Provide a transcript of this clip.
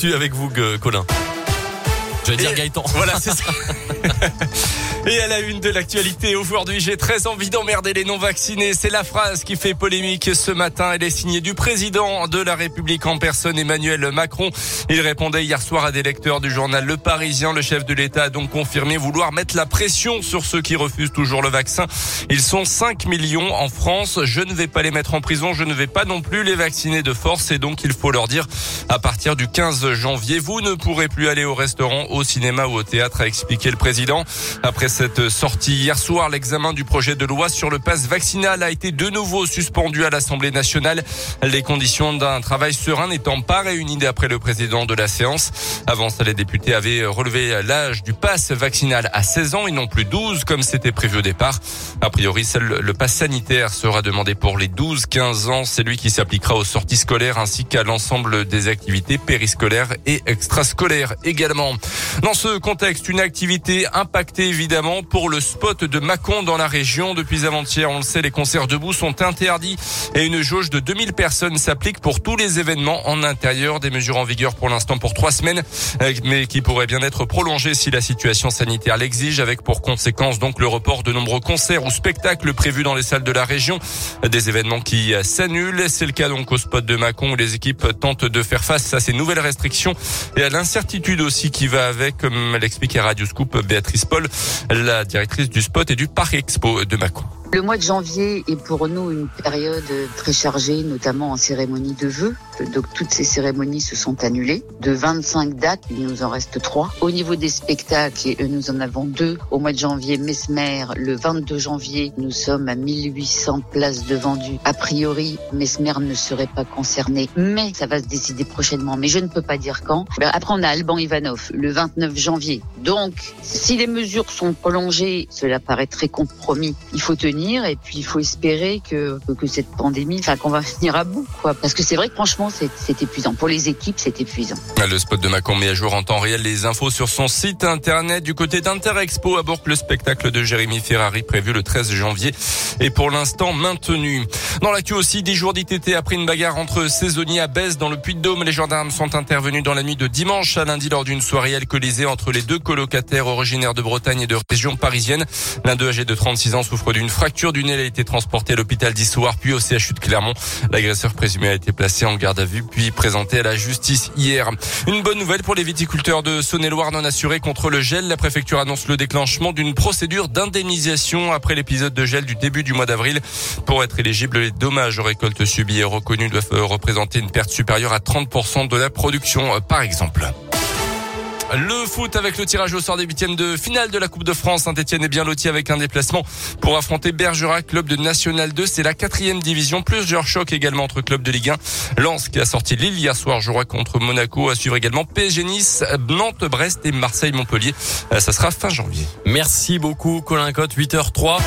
l'actu avec vous, Colin. Je vais dire Gaëtan. Voilà, c'est ça. Et à la une de l'actualité, aujourd'hui, j'ai très envie d'emmerder les non-vaccinés. C'est la phrase qui fait polémique ce matin. Elle est signée du président de la République en personne, Emmanuel Macron. Il répondait hier soir à des lecteurs du journal Le Parisien. Le chef de l'État a donc confirmé vouloir mettre la pression sur ceux qui refusent toujours le vaccin. Ils sont 5 millions en France. Je ne vais pas les mettre en prison. Je ne vais pas non plus les vacciner de force. Et donc, il faut leur dire, à partir du 15 janvier, vous ne pourrez plus aller au restaurant, au cinéma ou au théâtre, a expliqué le président. Après cette sortie hier soir, l'examen du projet de loi sur le pass vaccinal a été de nouveau suspendu à l'Assemblée nationale. Les conditions d'un travail serein n'étant pas réunies d'après le président de la séance. Avant ça, les députés avaient relevé l'âge du pass vaccinal à 16 ans et non plus 12 comme c'était prévu au départ. A priori, seul le pass sanitaire sera demandé pour les 12-15 ans. C'est lui qui s'appliquera aux sorties scolaires ainsi qu'à l'ensemble des activités périscolaires et extrascolaires également. Dans ce contexte, une activité impactée évidemment pour le spot de Mâcon dans la région. Depuis avant-hier, on le sait, les concerts debout sont interdits et une jauge de 2000 personnes s'applique pour tous les événements en intérieur. Des mesures en vigueur pour l'instant pour trois semaines, euh, mais qui pourraient bien être prolongées si la situation sanitaire l'exige, avec pour conséquence donc le report de nombreux concerts ou spectacles prévus dans les salles de la région. Des événements qui s'annulent. C'est le cas donc au spot de Mâcon où les équipes tentent de faire face à ces nouvelles restrictions et à l'incertitude aussi qui va avec, comme l'explique à Radio Scoop Béatrice Paul la directrice du spot et du Parc Expo de Mâcon. Le mois de janvier est pour nous une période très chargée, notamment en cérémonie de vœux. Donc toutes ces cérémonies se sont annulées. De 25 dates, il nous en reste trois. Au niveau des spectacles, nous en avons deux. Au mois de janvier, Mesmer, le 22 janvier, nous sommes à 1800 places de vendues. A priori, Mesmer ne serait pas concerné, mais ça va se décider prochainement. Mais je ne peux pas dire quand. Ben, après, on a Alban Ivanov, le 29 janvier. Donc, si les mesures sont prolongées, cela paraît très compromis. Il faut tenir et puis il faut espérer que, que cette pandémie, enfin qu'on va venir à bout, quoi. Parce que c'est vrai que franchement, c'est épuisant. Pour les équipes, c'est épuisant. Le spot de Macron met à jour en temps réel les infos sur son site internet du côté d'Interexpo Bourg. Le spectacle de Jérémy Ferrari prévu le 13 janvier est pour l'instant maintenu. Dans l'actu aussi, 10 jours d'ITT après une bagarre entre saisonniers à Bèze dans le Puy-de-Dôme. Les gendarmes sont intervenus dans la nuit de dimanche à lundi lors d'une soirée alcoolisée entre les deux colocataires originaires de Bretagne et de région parisienne. L'un d'eux âgé de 36 ans souffre d'une fracture fracture du nez. a été transporté à l'hôpital d'Issoire puis au CHU de Clermont. L'agresseur présumé a été placé en garde à vue puis présenté à la justice hier. Une bonne nouvelle pour les viticulteurs de Saône-et-Loire non assurés contre le gel. La préfecture annonce le déclenchement d'une procédure d'indemnisation après l'épisode de gel du début du mois d'avril. Pour être éligible, les dommages aux récoltes subies et reconnus doivent représenter une perte supérieure à 30% de la production, par exemple. Le foot avec le tirage au sort des huitièmes de finale de la Coupe de France. Saint-Etienne est bien loti avec un déplacement pour affronter Bergerac, club de National 2. C'est la quatrième division. Plusieurs chocs également entre clubs de Ligue 1. Lens qui a sorti Lille hier soir jouera contre Monaco. À suivre également PSG Nice, Nantes, Brest et Marseille Montpellier. Euh, ça sera fin janvier. Merci beaucoup Colin Cotte, 8h03.